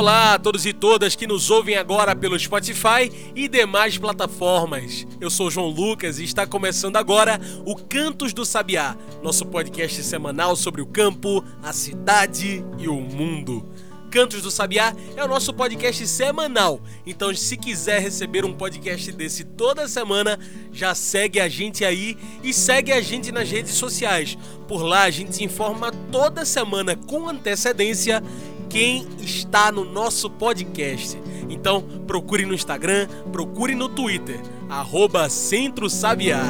Olá a todos e todas que nos ouvem agora pelo Spotify e demais plataformas. Eu sou João Lucas e está começando agora o Cantos do Sabiá, nosso podcast semanal sobre o campo, a cidade e o mundo. Cantos do Sabiá é o nosso podcast semanal. Então, se quiser receber um podcast desse toda semana, já segue a gente aí e segue a gente nas redes sociais. Por lá a gente informa toda semana com antecedência quem está no nosso podcast. Então procure no Instagram, procure no Twitter, arroba Centro Sabiá.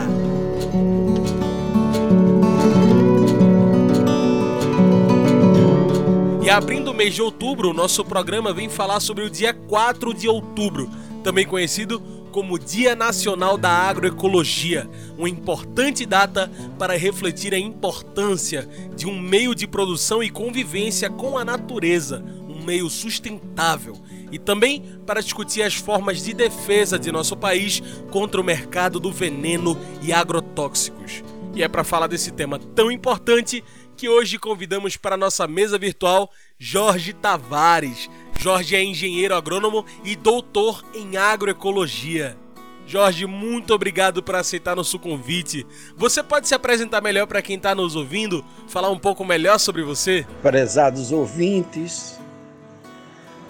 E abrindo o mês de outubro, o nosso programa vem falar sobre o dia 4 de outubro, também conhecido como Dia Nacional da Agroecologia, uma importante data para refletir a importância de um meio de produção e convivência com a natureza, um meio sustentável, e também para discutir as formas de defesa de nosso país contra o mercado do veneno e agrotóxicos. E é para falar desse tema tão importante que hoje convidamos para nossa mesa virtual Jorge Tavares. Jorge é engenheiro agrônomo e doutor em agroecologia. Jorge, muito obrigado por aceitar nosso convite. Você pode se apresentar melhor para quem está nos ouvindo, falar um pouco melhor sobre você? Prezados ouvintes,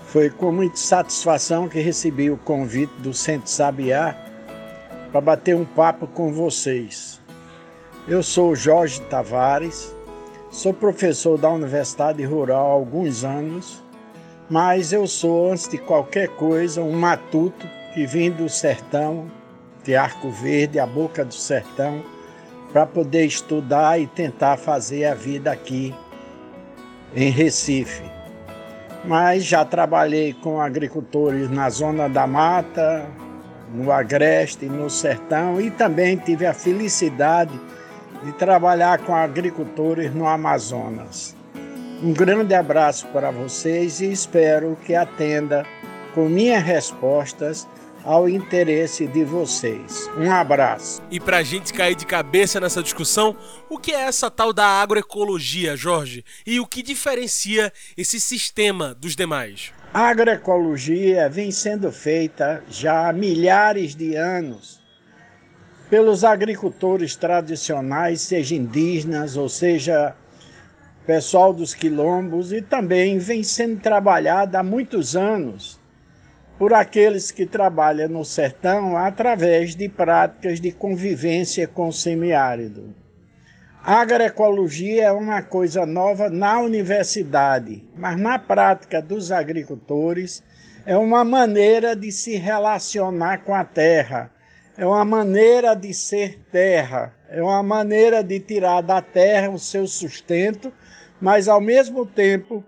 foi com muita satisfação que recebi o convite do Centro Sabiá para bater um papo com vocês. Eu sou Jorge Tavares, Sou professor da Universidade Rural há alguns anos, mas eu sou, antes de qualquer coisa, um matuto que vim do sertão, de Arco Verde, a boca do sertão, para poder estudar e tentar fazer a vida aqui em Recife. Mas já trabalhei com agricultores na zona da mata, no agreste, no sertão e também tive a felicidade de trabalhar com agricultores no Amazonas. Um grande abraço para vocês e espero que atenda com minhas respostas ao interesse de vocês. Um abraço. E para a gente cair de cabeça nessa discussão, o que é essa tal da agroecologia, Jorge? E o que diferencia esse sistema dos demais? A agroecologia vem sendo feita já há milhares de anos pelos agricultores tradicionais, seja indígenas ou seja pessoal dos quilombos, e também vem sendo trabalhada há muitos anos por aqueles que trabalham no sertão através de práticas de convivência com o semiárido. A agroecologia é uma coisa nova na universidade, mas na prática dos agricultores é uma maneira de se relacionar com a terra, é uma maneira de ser terra, é uma maneira de tirar da terra o seu sustento, mas ao mesmo tempo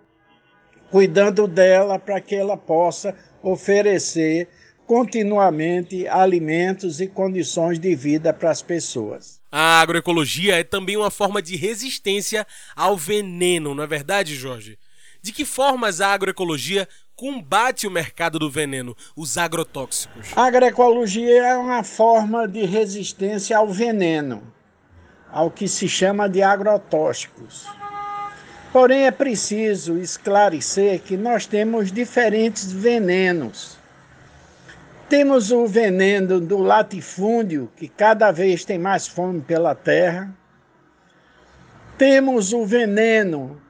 cuidando dela para que ela possa oferecer continuamente alimentos e condições de vida para as pessoas. A agroecologia é também uma forma de resistência ao veneno, não é verdade, Jorge? De que formas a agroecologia combate o mercado do veneno, os agrotóxicos? A agroecologia é uma forma de resistência ao veneno, ao que se chama de agrotóxicos. Porém, é preciso esclarecer que nós temos diferentes venenos. Temos o veneno do latifúndio, que cada vez tem mais fome pela terra. Temos o veneno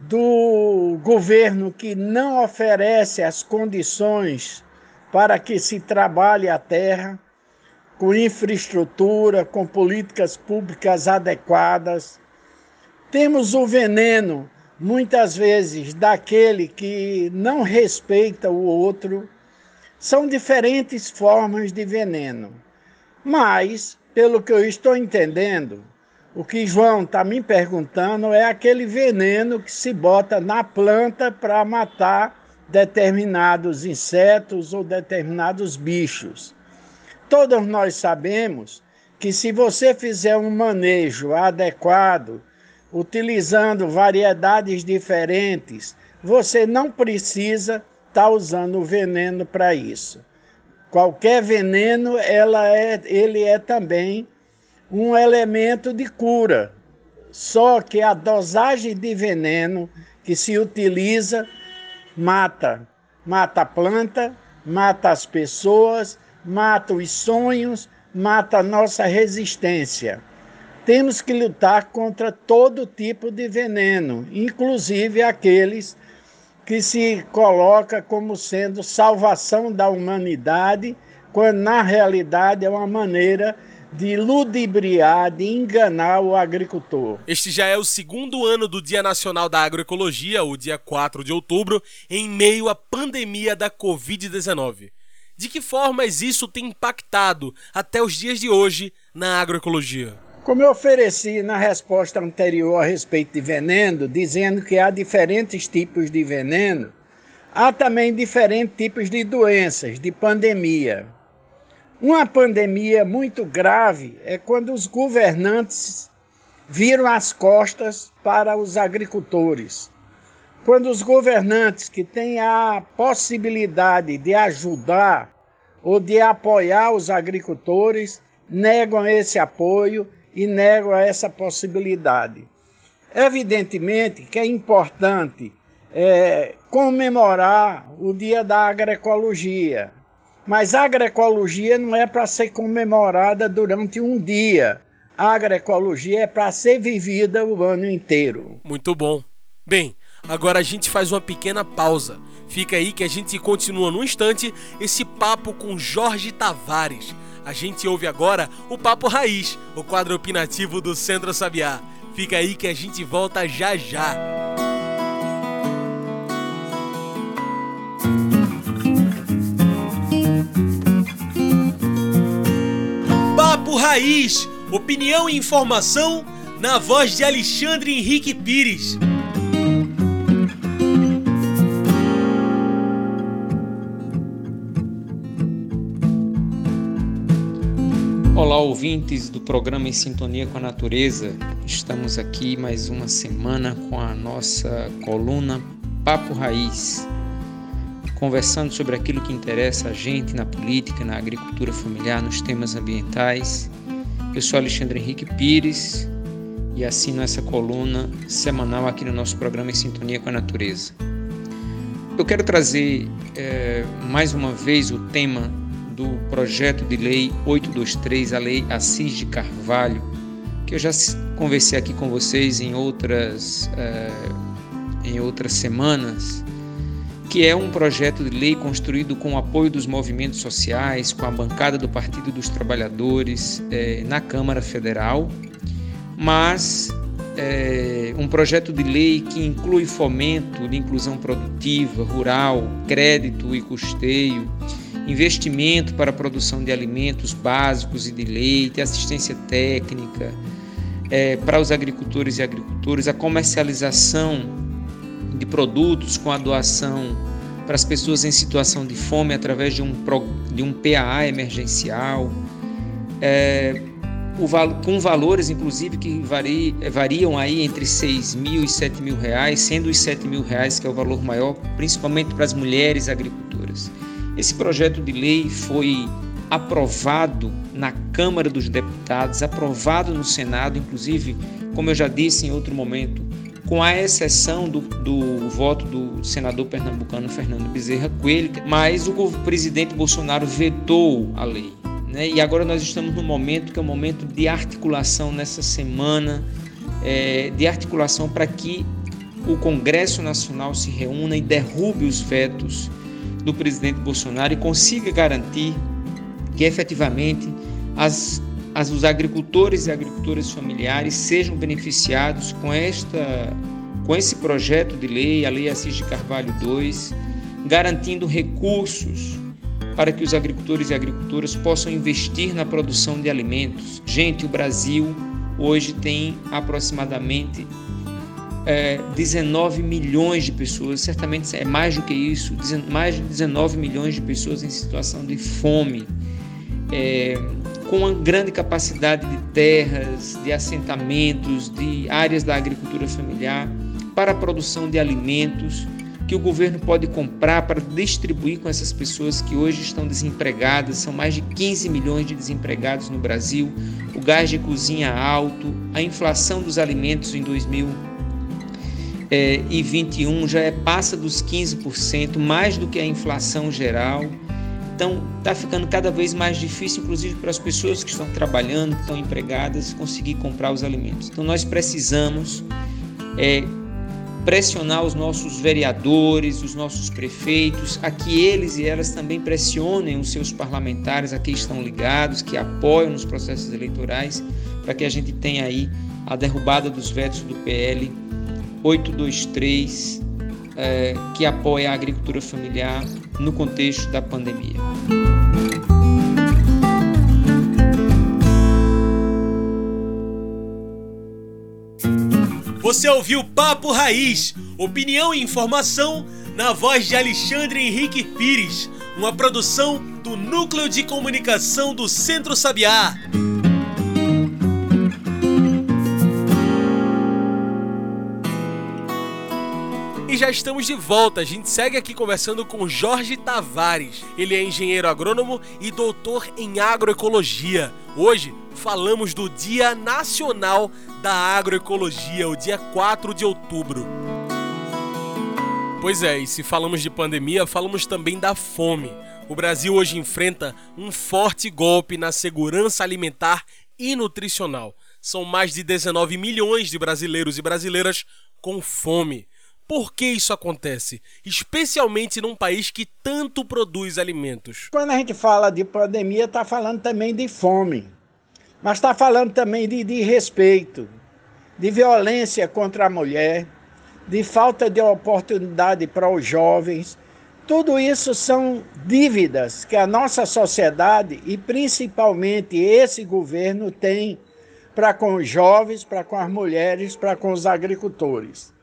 do governo que não oferece as condições para que se trabalhe a terra com infraestrutura, com políticas públicas adequadas. Temos o veneno, muitas vezes, daquele que não respeita o outro. São diferentes formas de veneno. Mas, pelo que eu estou entendendo, o que João está me perguntando é aquele veneno que se bota na planta para matar determinados insetos ou determinados bichos. Todos nós sabemos que se você fizer um manejo adequado, utilizando variedades diferentes, você não precisa estar tá usando veneno para isso. Qualquer veneno, ela é, ele é também um elemento de cura. Só que a dosagem de veneno que se utiliza mata. Mata a planta, mata as pessoas, mata os sonhos, mata a nossa resistência. Temos que lutar contra todo tipo de veneno, inclusive aqueles que se coloca como sendo salvação da humanidade, quando na realidade é uma maneira de ludibriar, de enganar o agricultor. Este já é o segundo ano do Dia Nacional da Agroecologia, o dia 4 de outubro, em meio à pandemia da Covid-19. De que formas isso tem impactado até os dias de hoje na agroecologia? Como eu ofereci na resposta anterior a respeito de veneno, dizendo que há diferentes tipos de veneno, há também diferentes tipos de doenças, de pandemia. Uma pandemia muito grave é quando os governantes viram as costas para os agricultores. Quando os governantes que têm a possibilidade de ajudar ou de apoiar os agricultores negam esse apoio e negam essa possibilidade. Evidentemente que é importante é, comemorar o Dia da Agroecologia, mas a agroecologia não é para ser comemorada durante um dia. A agroecologia é para ser vivida o ano inteiro. Muito bom. Bem, agora a gente faz uma pequena pausa. Fica aí que a gente continua no instante esse papo com Jorge Tavares. A gente ouve agora o Papo Raiz, o quadro opinativo do Centro Sabiá. Fica aí que a gente volta já já. Papo Raiz, opinião e informação na voz de Alexandre Henrique Pires. Olá, ouvintes do programa Em Sintonia com a Natureza. Estamos aqui mais uma semana com a nossa coluna Papo Raiz, conversando sobre aquilo que interessa a gente na política, na agricultura familiar, nos temas ambientais. Eu sou Alexandre Henrique Pires e assino essa coluna semanal aqui no nosso programa Em Sintonia com a Natureza. Eu quero trazer é, mais uma vez o tema do projeto de lei 823, a lei Assis de Carvalho, que eu já conversei aqui com vocês em outras, eh, em outras semanas, que é um projeto de lei construído com o apoio dos movimentos sociais, com a bancada do Partido dos Trabalhadores eh, na Câmara Federal, mas é, um projeto de lei que inclui fomento de inclusão produtiva, rural, crédito e custeio, investimento para a produção de alimentos básicos e de leite, assistência técnica é, para os agricultores e agricultoras, a comercialização de produtos com a doação para as pessoas em situação de fome através de um, de um PAA emergencial, é, o, com valores inclusive que vari, variam aí entre 6 mil e 7 mil reais, sendo os 7 mil reais que é o valor maior, principalmente para as mulheres agricultoras. Esse projeto de lei foi aprovado na Câmara dos Deputados, aprovado no Senado, inclusive, como eu já disse em outro momento, com a exceção do, do voto do senador pernambucano Fernando Bezerra Coelho, mas o presidente Bolsonaro vetou a lei. Né? E agora nós estamos no momento que é o um momento de articulação nessa semana, é, de articulação para que o Congresso Nacional se reúna e derrube os vetos do presidente Bolsonaro e consiga garantir que efetivamente as, as, os agricultores e agricultoras familiares sejam beneficiados com, esta, com esse projeto de lei, a Lei Assis de Carvalho II, garantindo recursos para que os agricultores e agricultoras possam investir na produção de alimentos. Gente, o Brasil hoje tem aproximadamente é, 19 milhões de pessoas, certamente é mais do que isso, mais de 19 milhões de pessoas em situação de fome, é, com uma grande capacidade de terras, de assentamentos, de áreas da agricultura familiar para a produção de alimentos, que o governo pode comprar para distribuir com essas pessoas que hoje estão desempregadas. São mais de 15 milhões de desempregados no Brasil. O gás de cozinha alto, a inflação dos alimentos em 2021 já é, passa dos 15%, mais do que a inflação geral. Então, está ficando cada vez mais difícil, inclusive para as pessoas que estão trabalhando, que estão empregadas, conseguir comprar os alimentos. Então, nós precisamos é, pressionar os nossos vereadores, os nossos prefeitos, a que eles e elas também pressionem os seus parlamentares, a que estão ligados, que apoiam nos processos eleitorais, para que a gente tenha aí a derrubada dos vetos do PL 823, é, que apoia a agricultura familiar no contexto da pandemia. Você ouviu Papo Raiz, opinião e informação na voz de Alexandre Henrique Pires, uma produção do Núcleo de Comunicação do Centro Sabiá. Já estamos de volta. A gente segue aqui conversando com Jorge Tavares. Ele é engenheiro agrônomo e doutor em agroecologia. Hoje falamos do Dia Nacional da Agroecologia, o dia 4 de outubro. Pois é, e se falamos de pandemia, falamos também da fome. O Brasil hoje enfrenta um forte golpe na segurança alimentar e nutricional. São mais de 19 milhões de brasileiros e brasileiras com fome. Por que isso acontece? Especialmente num país que tanto produz alimentos. Quando a gente fala de pandemia, está falando também de fome. Mas está falando também de, de respeito, de violência contra a mulher, de falta de oportunidade para os jovens. Tudo isso são dívidas que a nossa sociedade e principalmente esse governo tem para com os jovens, para com as mulheres, para com os agricultores.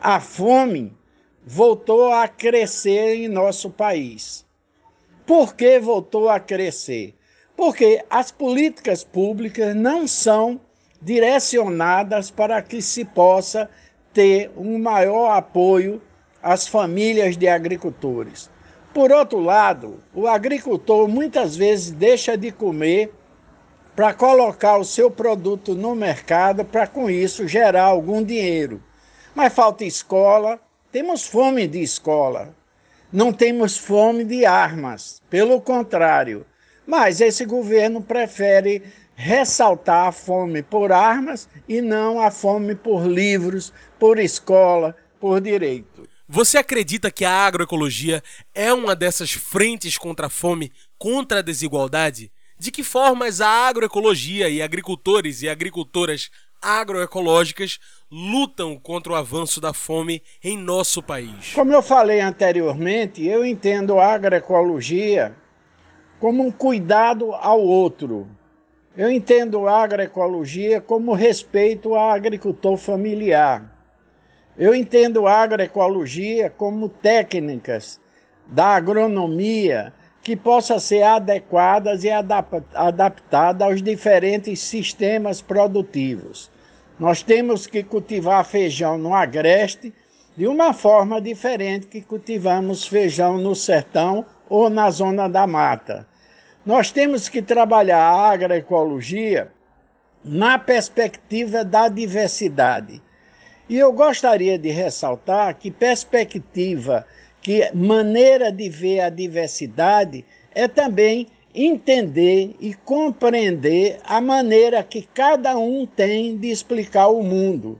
A fome voltou a crescer em nosso país. Por que voltou a crescer? Porque as políticas públicas não são direcionadas para que se possa ter um maior apoio às famílias de agricultores. Por outro lado, o agricultor muitas vezes deixa de comer para colocar o seu produto no mercado para com isso gerar algum dinheiro. Mas falta escola, temos fome de escola. Não temos fome de armas, pelo contrário, mas esse governo prefere ressaltar a fome por armas e não a fome por livros, por escola, por direito. Você acredita que a agroecologia é uma dessas frentes contra a fome, contra a desigualdade? De que formas a agroecologia e agricultores e agricultoras agroecológicas lutam contra o avanço da fome em nosso país? Como eu falei anteriormente, eu entendo a agroecologia como um cuidado ao outro. Eu entendo a agroecologia como respeito ao agricultor familiar. Eu entendo a agroecologia como técnicas da agronomia que possam ser adequadas e adaptadas aos diferentes sistemas produtivos. Nós temos que cultivar feijão no agreste de uma forma diferente que cultivamos feijão no sertão ou na zona da mata. Nós temos que trabalhar a agroecologia na perspectiva da diversidade. E eu gostaria de ressaltar que perspectiva, que maneira de ver a diversidade é também entender e compreender a maneira que cada um tem de explicar o mundo.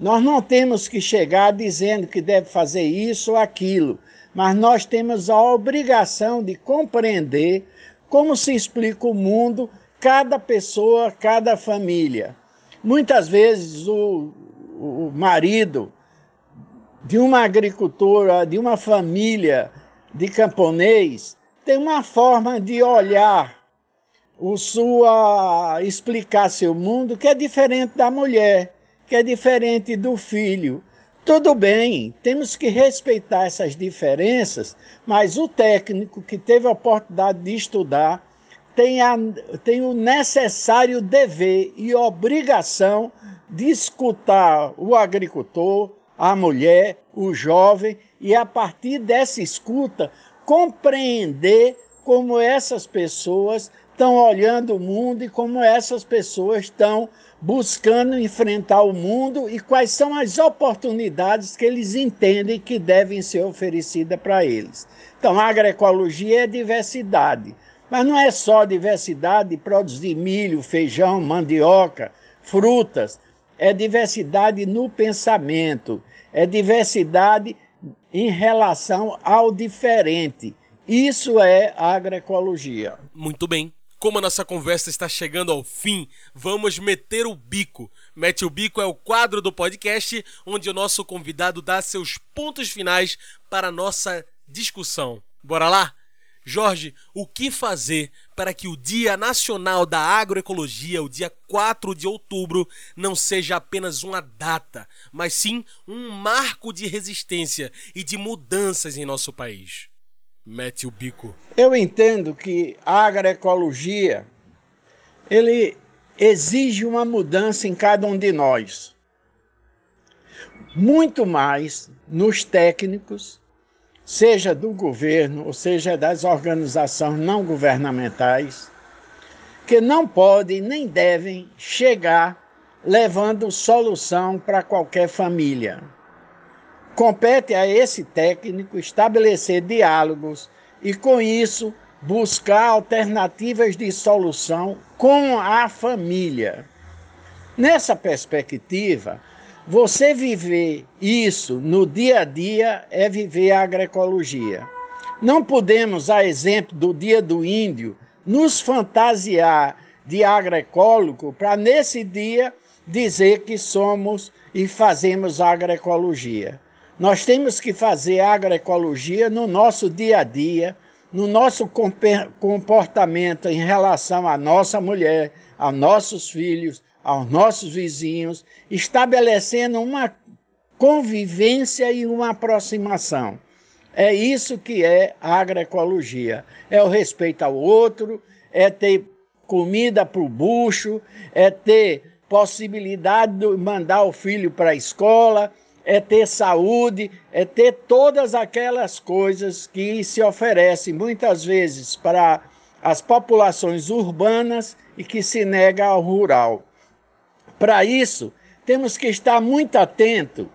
Nós não temos que chegar dizendo que deve fazer isso ou aquilo, mas nós temos a obrigação de compreender como se explica o mundo, cada pessoa, cada família. Muitas vezes o, o marido de uma agricultora, de uma família de camponês, tem uma forma de olhar o sua explicar seu mundo que é diferente da mulher, que é diferente do filho. Tudo bem, temos que respeitar essas diferenças, mas o técnico que teve a oportunidade de estudar tem, a, tem o necessário dever e obrigação de escutar o agricultor, a mulher, o jovem, e a partir dessa escuta, compreender como essas pessoas estão olhando o mundo e como essas pessoas estão buscando enfrentar o mundo e quais são as oportunidades que eles entendem que devem ser oferecidas para eles. Então, a agroecologia é diversidade, mas não é só diversidade de produzir milho, feijão, mandioca, frutas, é diversidade no pensamento, é diversidade em relação ao diferente. Isso é agroecologia. Muito bem. Como a nossa conversa está chegando ao fim, vamos meter o bico. Mete o bico é o quadro do podcast onde o nosso convidado dá seus pontos finais para a nossa discussão. Bora lá? Jorge, o que fazer para que o Dia Nacional da Agroecologia, o dia 4 de outubro, não seja apenas uma data, mas sim um marco de resistência e de mudanças em nosso país? Mete o bico. Eu entendo que a agroecologia ele exige uma mudança em cada um de nós. Muito mais nos técnicos, seja do governo, ou seja das organizações não governamentais, que não podem nem devem chegar levando solução para qualquer família. Compete a esse técnico estabelecer diálogos e, com isso, buscar alternativas de solução com a família. Nessa perspectiva, você viver isso no dia a dia é viver a agroecologia. Não podemos, a exemplo do Dia do Índio, nos fantasiar de agroecólogo para nesse dia dizer que somos e fazemos agroecologia. Nós temos que fazer agroecologia no nosso dia a dia, no nosso comportamento em relação à nossa mulher, aos nossos filhos, aos nossos vizinhos, estabelecendo uma convivência e uma aproximação. É isso que é agroecologia. É o respeito ao outro, é ter comida para o bucho, é ter possibilidade de mandar o filho para a escola, é ter saúde, é ter todas aquelas coisas que se oferecem muitas vezes para as populações urbanas e que se nega ao rural. Para isso, temos que estar muito atento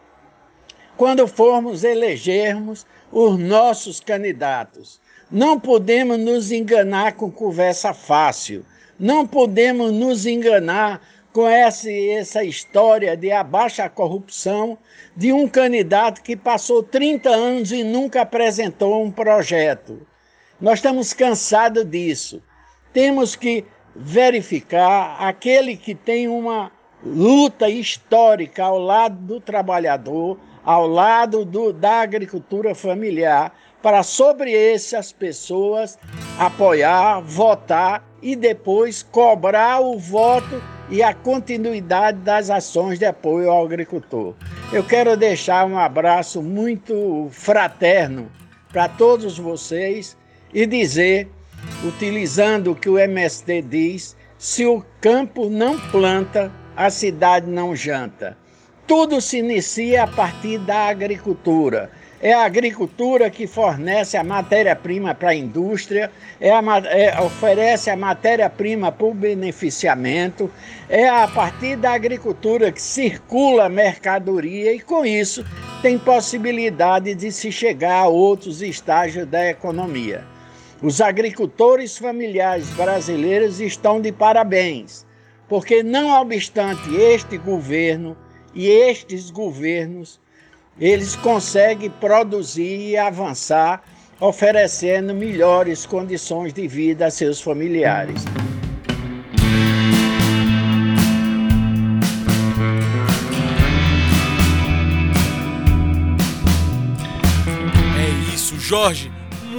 quando formos elegermos os nossos candidatos. Não podemos nos enganar com conversa fácil. Não podemos nos enganar com essa, essa história de abaixa corrupção de um candidato que passou 30 anos e nunca apresentou um projeto. Nós estamos cansados disso. Temos que verificar aquele que tem uma luta histórica ao lado do trabalhador, ao lado do, da agricultura familiar, para sobre essas pessoas apoiar, votar e depois cobrar o voto e a continuidade das ações de apoio ao agricultor. Eu quero deixar um abraço muito fraterno para todos vocês e dizer, utilizando o que o MST diz, se o campo não planta, a cidade não janta. Tudo se inicia a partir da agricultura. É a agricultura que fornece a matéria-prima para a indústria, é a, é, oferece a matéria-prima para o beneficiamento, é a partir da agricultura que circula a mercadoria e, com isso, tem possibilidade de se chegar a outros estágios da economia. Os agricultores familiares brasileiros estão de parabéns, porque, não obstante este governo e estes governos, eles conseguem produzir e avançar, oferecendo melhores condições de vida a seus familiares. É isso, Jorge.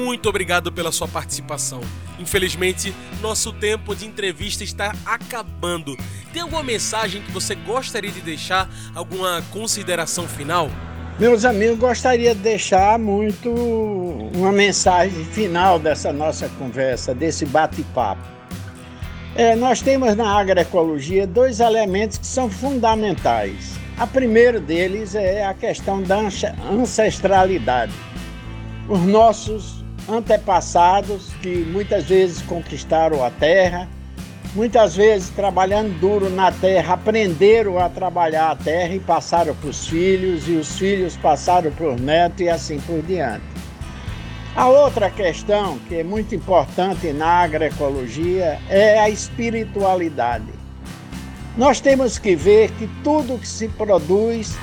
Muito obrigado pela sua participação. Infelizmente, nosso tempo de entrevista está acabando. Tem alguma mensagem que você gostaria de deixar? Alguma consideração final? Meus amigos, gostaria de deixar muito uma mensagem final dessa nossa conversa, desse bate-papo. É, nós temos na agroecologia dois elementos que são fundamentais: A primeira deles é a questão da ancestralidade. Os nossos antepassados, que muitas vezes conquistaram a terra, muitas vezes trabalhando duro na terra, aprenderam a trabalhar a terra e passaram para os filhos, e os filhos passaram para os netos e assim por diante. A outra questão que é muito importante na agroecologia é a espiritualidade. Nós temos que ver que tudo que se produz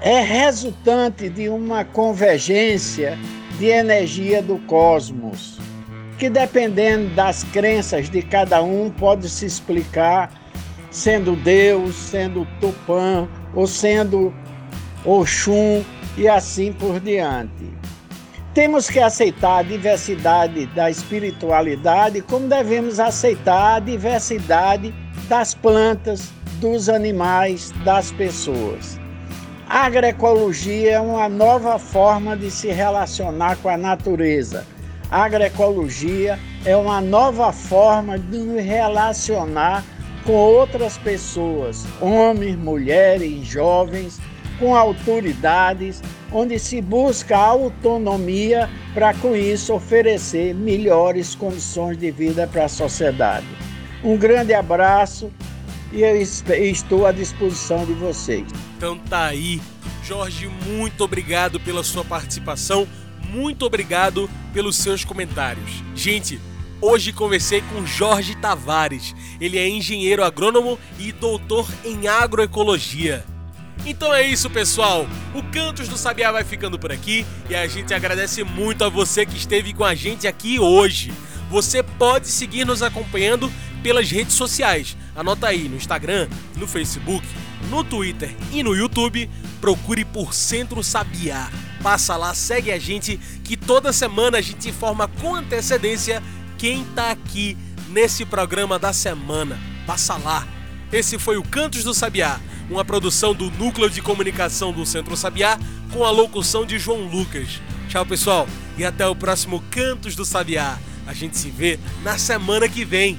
é resultante de uma convergência de energia do cosmos que dependendo das crenças de cada um pode se explicar sendo Deus, sendo Tupã ou sendo Oxum e assim por diante. Temos que aceitar a diversidade da espiritualidade, como devemos aceitar a diversidade das plantas, dos animais, das pessoas. A agroecologia é uma nova forma de se relacionar com a natureza a agroecologia é uma nova forma de nos relacionar com outras pessoas, homens, mulheres, jovens, com autoridades, onde se busca autonomia para com isso oferecer melhores condições de vida para a sociedade. Um grande abraço e eu estou à disposição de vocês. Então tá aí. Jorge, muito obrigado pela sua participação muito obrigado pelos seus comentários. Gente, hoje conversei com Jorge Tavares. Ele é engenheiro agrônomo e doutor em agroecologia. Então é isso, pessoal. O Cantos do Sabiá vai ficando por aqui e a gente agradece muito a você que esteve com a gente aqui hoje. Você pode seguir nos acompanhando pelas redes sociais. Anota aí no Instagram, no Facebook, no Twitter e no YouTube. Procure por Centro Sabiá. Passa lá, segue a gente, que toda semana a gente informa com antecedência quem tá aqui nesse programa da semana. Passa lá. Esse foi o Cantos do Sabiá, uma produção do Núcleo de Comunicação do Centro Sabiá, com a locução de João Lucas. Tchau, pessoal, e até o próximo Cantos do Sabiá. A gente se vê na semana que vem.